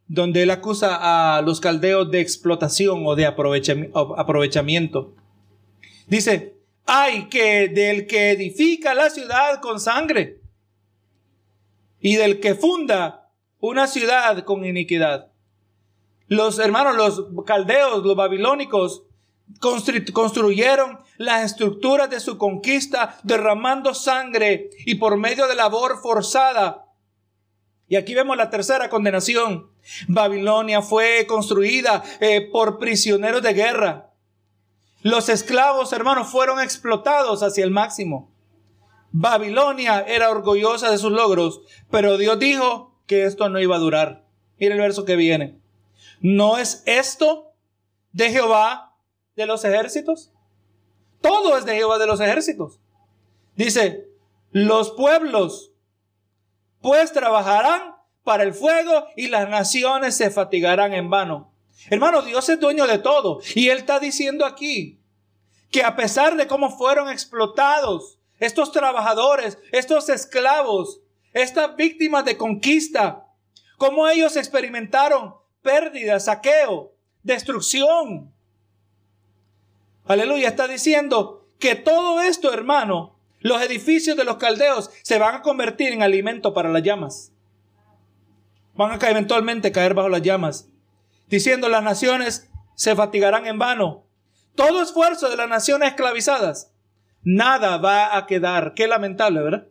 donde él acusa a los caldeos de explotación o de aprovechamiento. Dice, ay que del que edifica la ciudad con sangre y del que funda una ciudad con iniquidad. Los hermanos, los caldeos, los babilónicos, construyeron las estructuras de su conquista derramando sangre y por medio de labor forzada. Y aquí vemos la tercera condenación. Babilonia fue construida eh, por prisioneros de guerra. Los esclavos, hermanos, fueron explotados hacia el máximo. Babilonia era orgullosa de sus logros, pero Dios dijo que esto no iba a durar. Mira el verso que viene. ¿No es esto de Jehová de los ejércitos. Todo es de Jehová de los ejércitos. Dice, los pueblos pues trabajarán para el fuego y las naciones se fatigarán en vano. Hermano, Dios es dueño de todo. Y Él está diciendo aquí que a pesar de cómo fueron explotados estos trabajadores, estos esclavos, estas víctimas de conquista, cómo ellos experimentaron pérdida, saqueo, destrucción, Aleluya, está diciendo que todo esto, hermano, los edificios de los caldeos se van a convertir en alimento para las llamas. Van a eventualmente caer bajo las llamas. Diciendo las naciones se fatigarán en vano. Todo esfuerzo de las naciones esclavizadas, nada va a quedar. Qué lamentable, ¿verdad?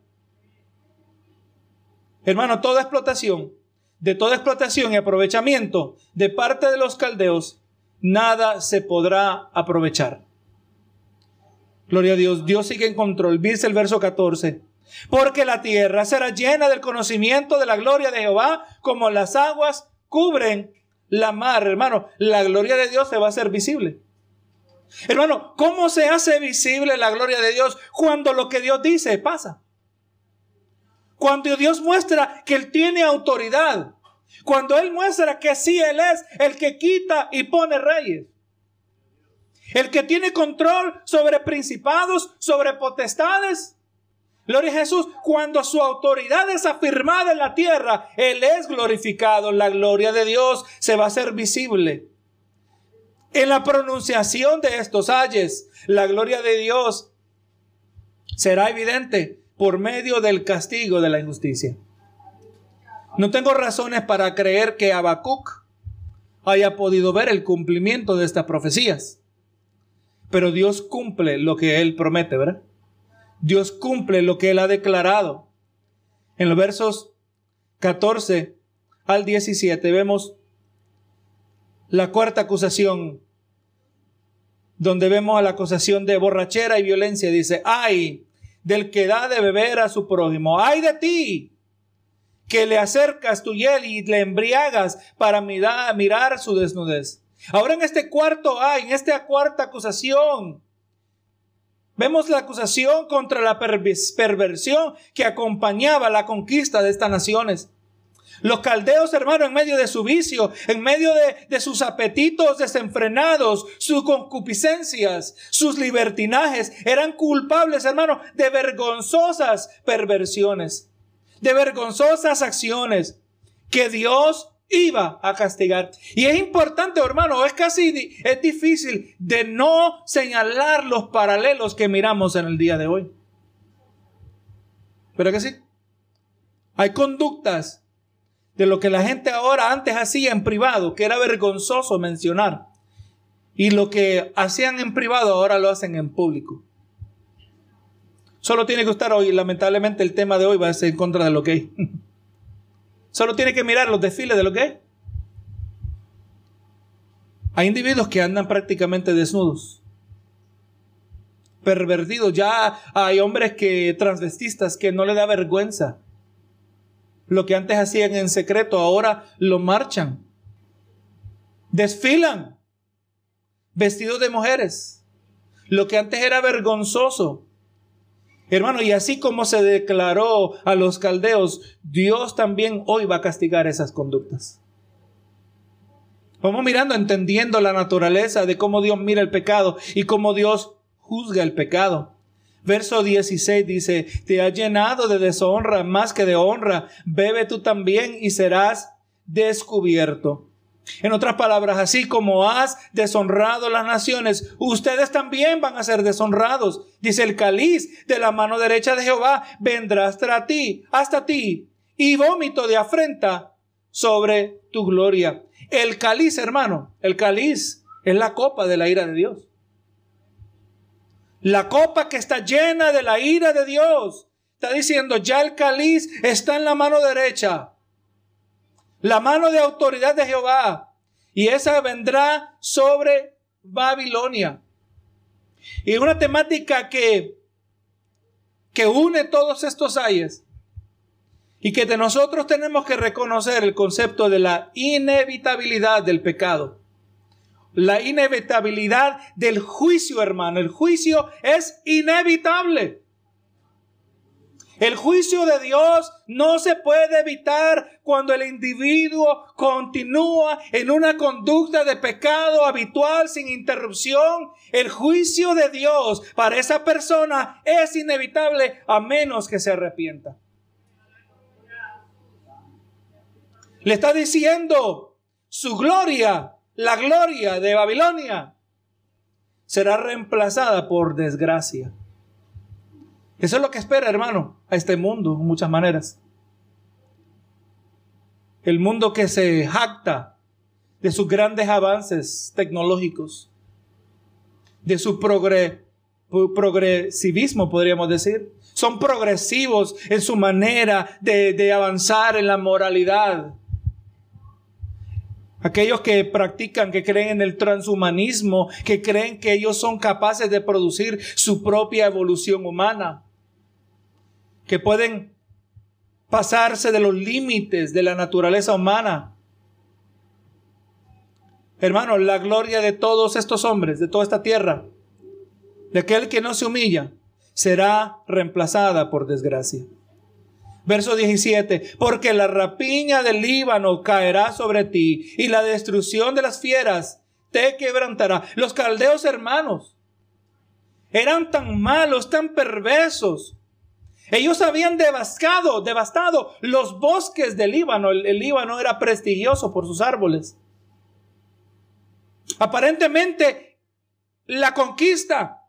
Hermano, toda explotación, de toda explotación y aprovechamiento de parte de los caldeos nada se podrá aprovechar. Gloria a Dios, Dios sigue en control. Dice el verso 14. Porque la tierra será llena del conocimiento de la gloria de Jehová, como las aguas cubren la mar. Hermano, la gloria de Dios se va a hacer visible. Hermano, ¿cómo se hace visible la gloria de Dios cuando lo que Dios dice pasa? Cuando Dios muestra que Él tiene autoridad. Cuando Él muestra que sí Él es el que quita y pone reyes. El que tiene control sobre principados, sobre potestades. Gloria a Jesús. Cuando su autoridad es afirmada en la tierra, Él es glorificado. La gloria de Dios se va a hacer visible. En la pronunciación de estos ayes, la gloria de Dios será evidente por medio del castigo de la injusticia. No tengo razones para creer que Habacuc haya podido ver el cumplimiento de estas profecías. Pero Dios cumple lo que Él promete, ¿verdad? Dios cumple lo que Él ha declarado. En los versos 14 al 17 vemos la cuarta acusación, donde vemos a la acusación de borrachera y violencia. Dice, ay del que da de beber a su prójimo, ay de ti, que le acercas tu hiel y le embriagas para mirar, mirar su desnudez. Ahora en este cuarto hay, en esta cuarta acusación, vemos la acusación contra la perversión que acompañaba la conquista de estas naciones. Los caldeos, hermano, en medio de su vicio, en medio de, de, sus apetitos desenfrenados, sus concupiscencias, sus libertinajes, eran culpables, hermano, de vergonzosas perversiones, de vergonzosas acciones que Dios iba a castigar. Y es importante, hermano, es casi, es difícil de no señalar los paralelos que miramos en el día de hoy. ¿Pero que sí? Hay conductas de lo que la gente ahora antes hacía en privado, que era vergonzoso mencionar. Y lo que hacían en privado ahora lo hacen en público. Solo tiene que estar hoy, lamentablemente el tema de hoy va a ser en contra de lo que hay. Solo tiene que mirar los desfiles de lo que hay. Hay individuos que andan prácticamente desnudos, pervertidos. Ya hay hombres que transvestistas que no le da vergüenza. Lo que antes hacían en secreto, ahora lo marchan. Desfilan vestidos de mujeres. Lo que antes era vergonzoso, Hermano, y así como se declaró a los caldeos, Dios también hoy va a castigar esas conductas. Vamos mirando, entendiendo la naturaleza de cómo Dios mira el pecado y cómo Dios juzga el pecado. Verso 16 dice, te ha llenado de deshonra más que de honra, bebe tú también y serás descubierto. En otras palabras, así como has deshonrado las naciones, ustedes también van a ser deshonrados. Dice el caliz de la mano derecha de Jehová vendrá hasta ti, hasta ti, y vómito de afrenta sobre tu gloria. El caliz, hermano, el caliz es la copa de la ira de Dios. La copa que está llena de la ira de Dios. Está diciendo, ya el caliz está en la mano derecha la mano de autoridad de Jehová, y esa vendrá sobre Babilonia. Y una temática que, que une todos estos ayes y que de nosotros tenemos que reconocer el concepto de la inevitabilidad del pecado. La inevitabilidad del juicio, hermano. El juicio es inevitable. El juicio de Dios no se puede evitar cuando el individuo continúa en una conducta de pecado habitual sin interrupción. El juicio de Dios para esa persona es inevitable a menos que se arrepienta. Le está diciendo su gloria, la gloria de Babilonia, será reemplazada por desgracia. Eso es lo que espera, hermano, a este mundo, en muchas maneras. El mundo que se jacta de sus grandes avances tecnológicos, de su progresivismo, podríamos decir. Son progresivos en su manera de, de avanzar en la moralidad. Aquellos que practican, que creen en el transhumanismo, que creen que ellos son capaces de producir su propia evolución humana que pueden pasarse de los límites de la naturaleza humana. Hermano, la gloria de todos estos hombres, de toda esta tierra, de aquel que no se humilla, será reemplazada por desgracia. Verso 17, porque la rapiña del Líbano caerá sobre ti y la destrucción de las fieras te quebrantará. Los caldeos hermanos eran tan malos, tan perversos, Ellos habían devastado, devastado los bosques del Líbano. El, Líbano era prestigioso por sus árboles. Aparentemente, la conquista,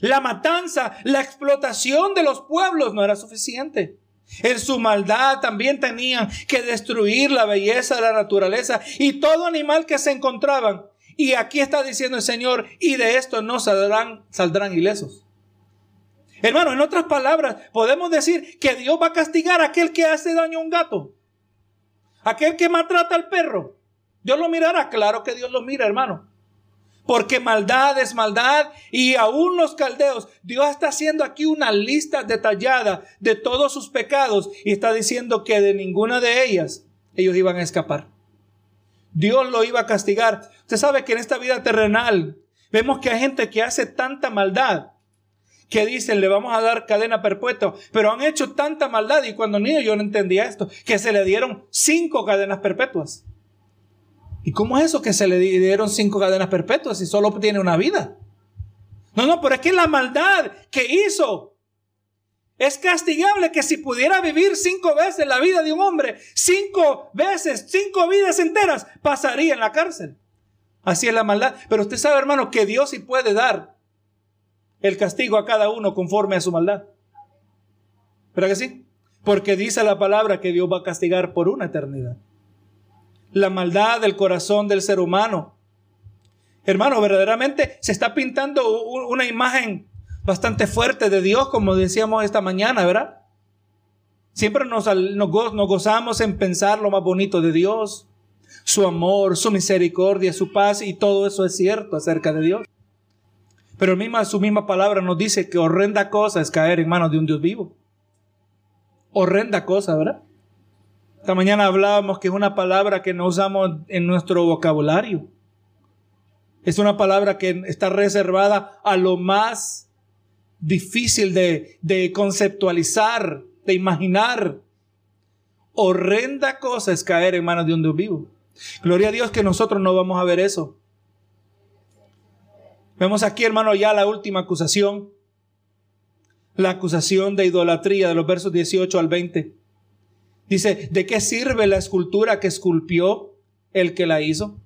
la matanza, la explotación de los pueblos no era suficiente. En su maldad también tenían que destruir la belleza de la naturaleza y todo animal que se encontraban. Y aquí está diciendo el Señor, y de esto no saldrán, saldrán ilesos. Hermano, en otras palabras, podemos decir que Dios va a castigar a aquel que hace daño a un gato, aquel que maltrata al perro. Dios lo mirará, claro que Dios lo mira, hermano. Porque maldad es maldad y aún los caldeos, Dios está haciendo aquí una lista detallada de todos sus pecados y está diciendo que de ninguna de ellas ellos iban a escapar. Dios lo iba a castigar. Usted sabe que en esta vida terrenal vemos que hay gente que hace tanta maldad que dicen le vamos a dar cadena perpetua, pero han hecho tanta maldad y cuando niño yo no entendía esto, que se le dieron cinco cadenas perpetuas. ¿Y cómo es eso que se le dieron cinco cadenas perpetuas y solo tiene una vida? No, no, pero es que la maldad que hizo es castigable que si pudiera vivir cinco veces la vida de un hombre, cinco veces, cinco vidas enteras, pasaría en la cárcel. Así es la maldad. Pero usted sabe, hermano, que Dios sí puede dar el castigo a cada uno conforme a su maldad. ¿Verdad que sí? Porque dice la palabra que Dios va a castigar por una eternidad la maldad del corazón del ser humano. Hermano, verdaderamente se está pintando una imagen bastante fuerte de Dios, como decíamos esta mañana, ¿verdad? Siempre nos, nos, gozamos en pensar lo más bonito de Dios, su amor, su misericordia, su paz, y todo eso es cierto acerca de Dios. Pero misma, su misma palabra nos dice que horrenda cosa es caer en manos de un Dios vivo. Horrenda cosa, ¿verdad? Esta mañana hablábamos que es una palabra que no usamos en nuestro vocabulario. Es una palabra que está reservada a lo más difícil de, de conceptualizar, de imaginar. Horrenda cosa es caer en manos de un Dios vivo. Gloria a Dios que nosotros no vamos a ver eso. Vemos aquí, hermano, ya la última acusación. La acusación de idolatría de los versos 18 al 20. Dice, ¿de qué sirve la escultura que esculpió el que la hizo?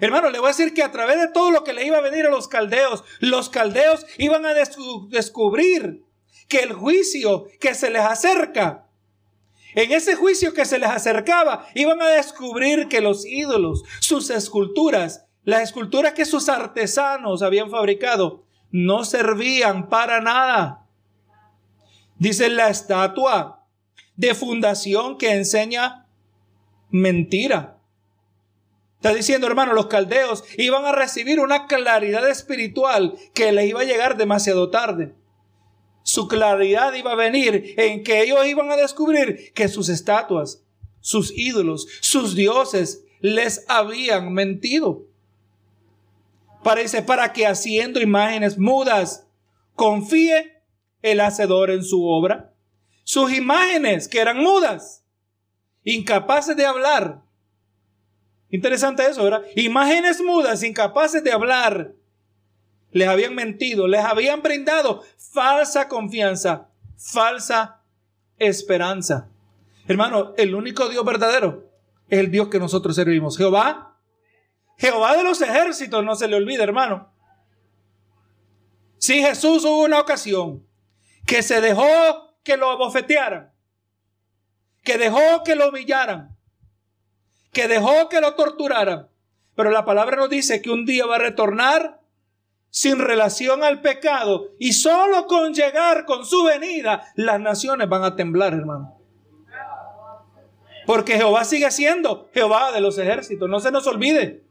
Hermano, le voy a decir que a través de todo lo que le iba a venir a los caldeos, los caldeos iban a descubrir que el juicio que se les acerca, en ese juicio que se les acercaba, iban a descubrir que los ídolos, sus esculturas, las esculturas que sus artesanos habían fabricado, no servían para nada. Dice la estatua de fundación que enseña mentira. Está diciendo, hermano, los caldeos iban a recibir una claridad espiritual que les iba a llegar demasiado tarde. Su claridad iba a venir en que ellos iban a descubrir que sus estatuas, sus ídolos, sus dioses les habían mentido. Parece para que haciendo imágenes mudas confíe el hacedor en su obra sus imágenes que eran mudas, incapaces de hablar. Interesante eso, ¿verdad? Imágenes mudas, incapaces de hablar. Les habían mentido, les habían brindado falsa confianza, falsa esperanza. Hermano, el único Dios verdadero es el Dios que nosotros servimos. Jehová, Jehová de los ejércitos, no se le olvide, hermano. Si Jesús hubo una ocasión que se dejó que lo abofetearan, que dejó que lo humillaran, que dejó que lo torturaran. Pero la palabra nos dice que un día va a retornar sin relación al pecado y solo con llegar con su venida las naciones van a temblar, hermano. Porque Jehová sigue siendo Jehová de los ejércitos, no se nos olvide.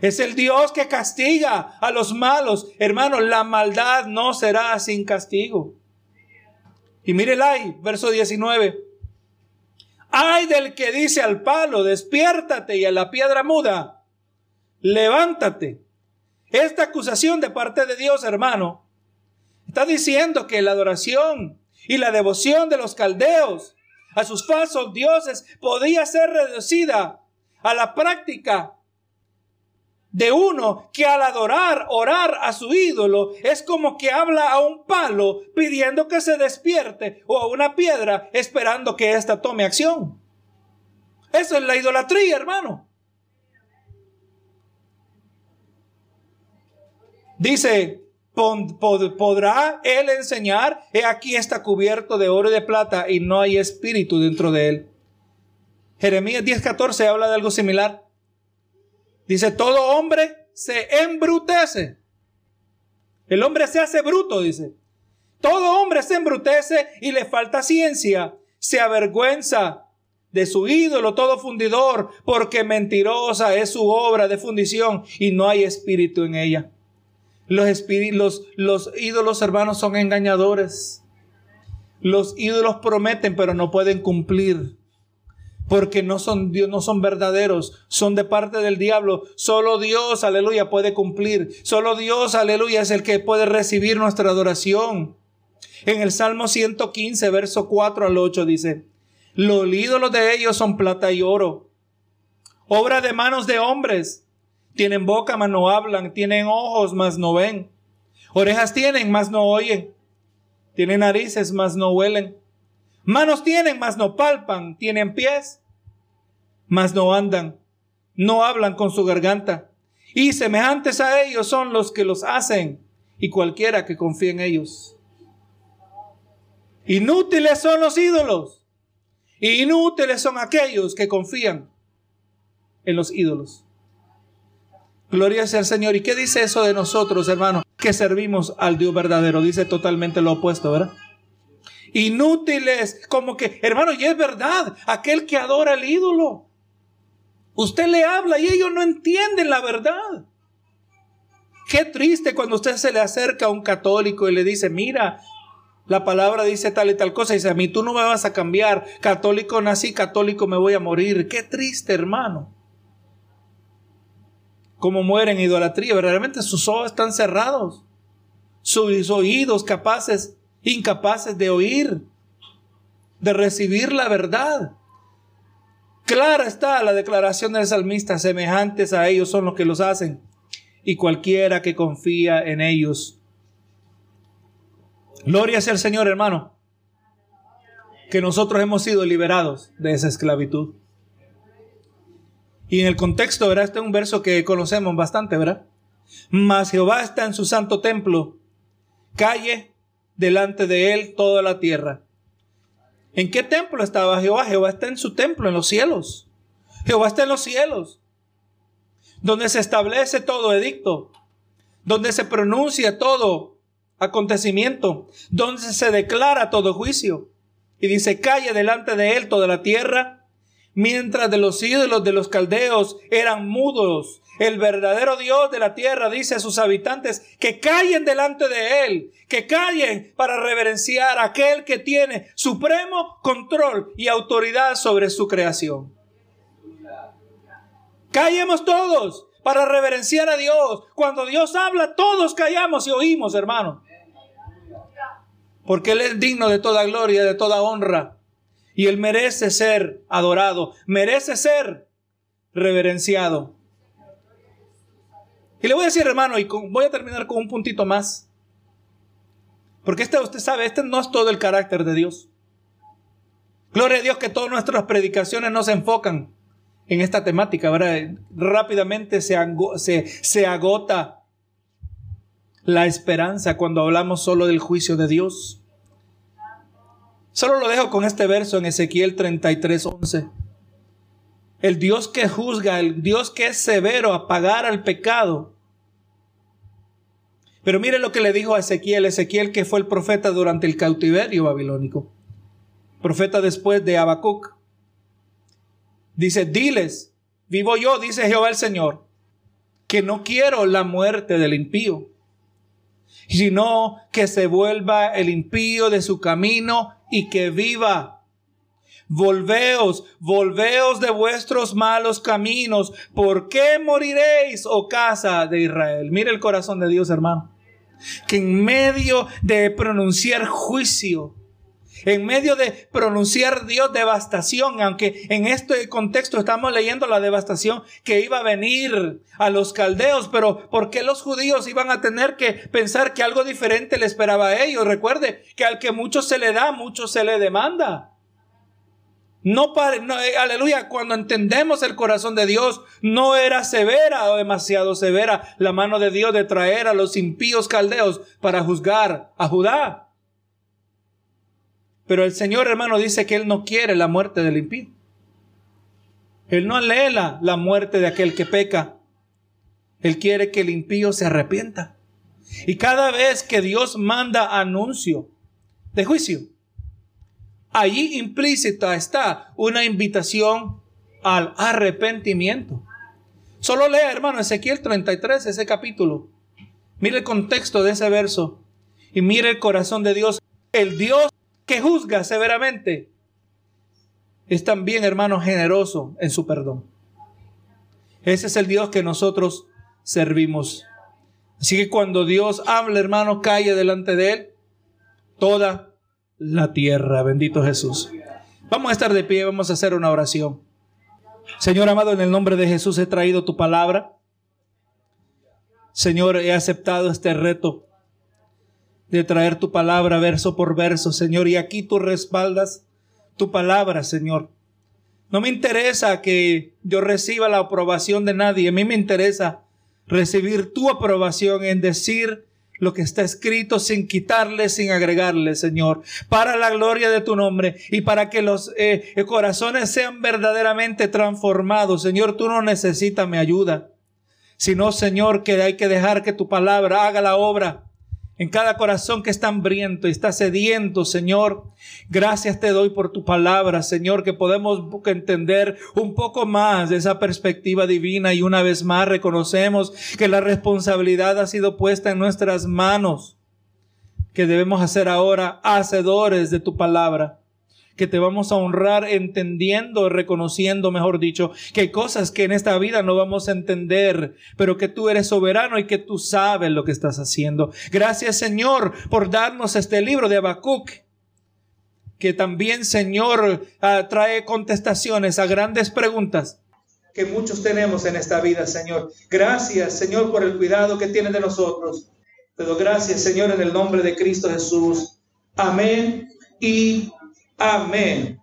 Es el Dios que castiga a los malos. Hermano, la maldad no será sin castigo. Y mire ahí, verso 19. Ay del que dice al palo, despiértate y a la piedra muda, levántate. Esta acusación de parte de Dios, hermano, está diciendo que la adoración y la devoción de los caldeos a sus falsos dioses podía ser reducida a la práctica de uno que al adorar, orar a su ídolo, es como que habla a un palo pidiendo que se despierte o a una piedra esperando que ésta tome acción. Eso es la idolatría, hermano. Dice, ¿podrá él enseñar? He aquí está cubierto de oro y de plata y no hay espíritu dentro de él. Jeremías 10:14 habla de algo similar. Dice, todo hombre se embrutece. El hombre se hace bruto, dice. Todo hombre se embrutece y le falta ciencia. Se avergüenza de su ídolo, todo fundidor, porque mentirosa es su obra de fundición y no hay espíritu en ella. Los, los ídolos hermanos son engañadores. Los ídolos prometen pero no pueden cumplir porque no son no son verdaderos, son de parte del diablo. Solo Dios, aleluya, puede cumplir. Solo Dios, aleluya, es el que puede recibir nuestra adoración. En el Salmo 115, verso 4 al 8 dice, los ídolos de ellos son plata y oro, obra de manos de hombres. Tienen boca, mas no hablan, tienen ojos, mas no ven. Orejas tienen, mas no oyen. Tienen narices, mas no huelen Manos tienen, mas no palpan. Tienen pies, mas no andan. No hablan con su garganta. Y semejantes a ellos son los que los hacen y cualquiera que confíe en ellos. Inútiles son los ídolos. Inútiles son aquellos que confían en los ídolos. Gloria sea al Señor. ¿Y qué dice eso de nosotros, hermanos? Que servimos al Dios verdadero. Dice totalmente lo opuesto, ¿verdad? Inútiles, como que, hermano, y es verdad, aquel que adora al ídolo. Usted le habla y ellos no entienden la verdad. Qué triste cuando usted se le acerca a un católico y le dice, mira, la palabra dice tal y tal cosa, y dice, a mí tú no me vas a cambiar, católico nací, católico me voy a morir. Qué triste, hermano. Como mueren en idolatría, verdaderamente sus ojos están cerrados, sus oídos capaces incapaces de oír, de recibir la verdad. Clara está la declaración del salmista, semejantes a ellos son los que los hacen, y cualquiera que confía en ellos. Gloria sea el Señor, hermano, que nosotros hemos sido liberados de esa esclavitud. Y en el contexto, ¿verdad? Este es un verso que conocemos bastante, ¿verdad? Mas Jehová está en su santo templo. Calle delante de él toda la tierra. ¿En qué templo estaba Jehová? Jehová está en su templo, en los cielos. Jehová está en los cielos, donde se establece todo edicto, donde se pronuncia todo acontecimiento, donde se declara todo juicio. Y dice, calle delante de él toda la tierra, mientras de los ídolos de los caldeos eran mudos el verdadero Dios de la tierra dice a sus habitantes que callen delante de Él, que callen para reverenciar a aquel que tiene supremo control y autoridad sobre su creación. Callemos todos para reverenciar a Dios. Cuando Dios habla, todos callamos y oímos, hermano. Porque Él es digno de toda gloria, de toda honra. Y Él merece ser adorado, merece ser reverenciado. Y le voy a decir, hermano, y voy a terminar con un puntito más. Porque este, usted sabe, este no es todo el carácter de Dios. Gloria a Dios que todas nuestras predicaciones no se enfocan en esta temática, ¿verdad? Rápidamente se, se, se agota la esperanza cuando hablamos solo del juicio de Dios. Solo lo dejo con este verso en Ezequiel 33, 11. El Dios que juzga, el Dios que es severo a pagar al pecado, pero mire lo que le dijo a Ezequiel, Ezequiel que fue el profeta durante el cautiverio babilónico, profeta después de Habacuc. Dice, diles, vivo yo, dice Jehová el Señor, que no quiero la muerte del impío, sino que se vuelva el impío de su camino y que viva. Volveos, volveos de vuestros malos caminos. ¿Por qué moriréis, oh casa de Israel? Mire el corazón de Dios, hermano que en medio de pronunciar juicio, En medio de pronunciar Dios devastación, aunque en este contexto estamos leyendo la devastación que iba a venir a los caldeos, pero ¿por qué los judíos iban a tener que pensar que algo diferente le esperaba a ellos? Recuerde que al que mucho se le da, mucho se le demanda. No, no eh, aleluya, cuando entendemos el corazón de Dios, no era severa o demasiado severa la mano de Dios de traer a los impíos caldeos para juzgar a Judá. Pero el Señor hermano dice que Él no quiere la muerte del impío. Él no anhela la muerte de aquel que peca. Él quiere que el impío se arrepienta. Y cada vez que Dios manda anuncio de juicio, allí implícita está una invitación al arrepentimiento. Solo lea, hermano, Ezequiel 33, ese capítulo. Mire el contexto de ese verso y mire el corazón de Dios. El Dios que juzga severamente es también, hermano, generoso en su perdón. Ese es el Dios que nosotros servimos. Así que cuando Dios habla, hermano, calle delante de él toda la tierra. Bendito Jesús. Vamos a estar de pie, vamos a hacer una oración. Señor amado, en el nombre de Jesús he traído tu palabra. Señor, he aceptado este reto de traer tu palabra verso por verso, Señor, y aquí tú respaldas tu palabra, Señor. No me interesa que yo reciba la aprobación de nadie, a mí me interesa recibir tu aprobación en decir lo que está escrito sin quitarle, sin agregarle, Señor, para la gloria de tu nombre y para que los eh, corazones sean verdaderamente transformados. Señor, tú no necesitas mi ayuda, sino, Señor, que hay que dejar que tu palabra haga la obra en cada corazón que está hambriento y está sediento, Señor. Gracias te doy por tu palabra, Señor, que podemos entender un poco más de esa perspectiva divina y una vez más reconocemos que la responsabilidad ha sido puesta en nuestras manos, que debemos hacer ahora hacedores de tu palabra que te vamos a honrar entendiendo, reconociendo, mejor dicho, que hay cosas que en esta vida no vamos a entender, pero que tú eres soberano y que tú sabes lo que estás haciendo. Gracias, Señor, por darnos este libro de Habacuc que también, Señor, ah, trae contestaciones a grandes preguntas que muchos tenemos en esta vida, Señor. Gracias, Señor, por el cuidado que tienes de nosotros. Te doy gracias, Señor, en el nombre de Cristo Jesús. Amén y Amén.